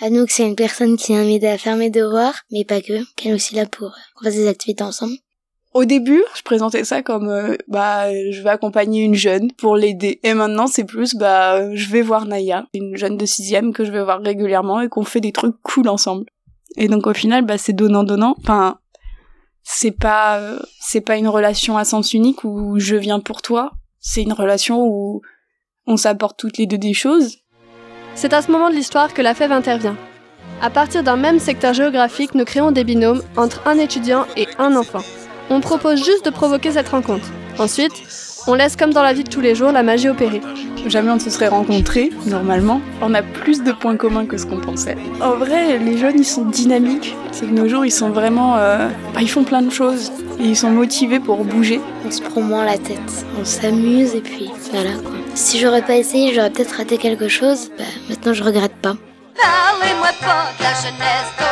Anouk, c'est une personne qui vient m'aider à faire mes devoirs, mais pas que, qu'elle est aussi là pour qu'on fasse des activités ensemble. Au début, je présentais ça comme euh, bah je vais accompagner une jeune pour l'aider. Et maintenant, c'est plus bah je vais voir Naya, une jeune de sixième que je vais voir régulièrement et qu'on fait des trucs cool ensemble. Et donc au final, bah c'est donnant donnant. Enfin, c'est pas euh, c'est pas une relation à sens unique où je viens pour toi. C'est une relation où on s'apporte toutes les deux des choses. C'est à ce moment de l'histoire que la fève intervient. À partir d'un même secteur géographique, nous créons des binômes entre un étudiant et un enfant. On propose juste de provoquer cette rencontre. Ensuite, on laisse comme dans la vie de tous les jours la magie opérer. Jamais on ne se serait rencontrés, normalement. On a plus de points communs que ce qu'on pensait. En vrai, les jeunes, ils sont dynamiques. C'est que nos jours, ils sont vraiment... Euh, bah, ils font plein de choses. Et ils sont motivés pour bouger. On se prend moins la tête. On s'amuse et puis voilà quoi. Si j'aurais pas essayé, j'aurais peut-être raté quelque chose. Bah, maintenant, je regrette pas. Parlez-moi pas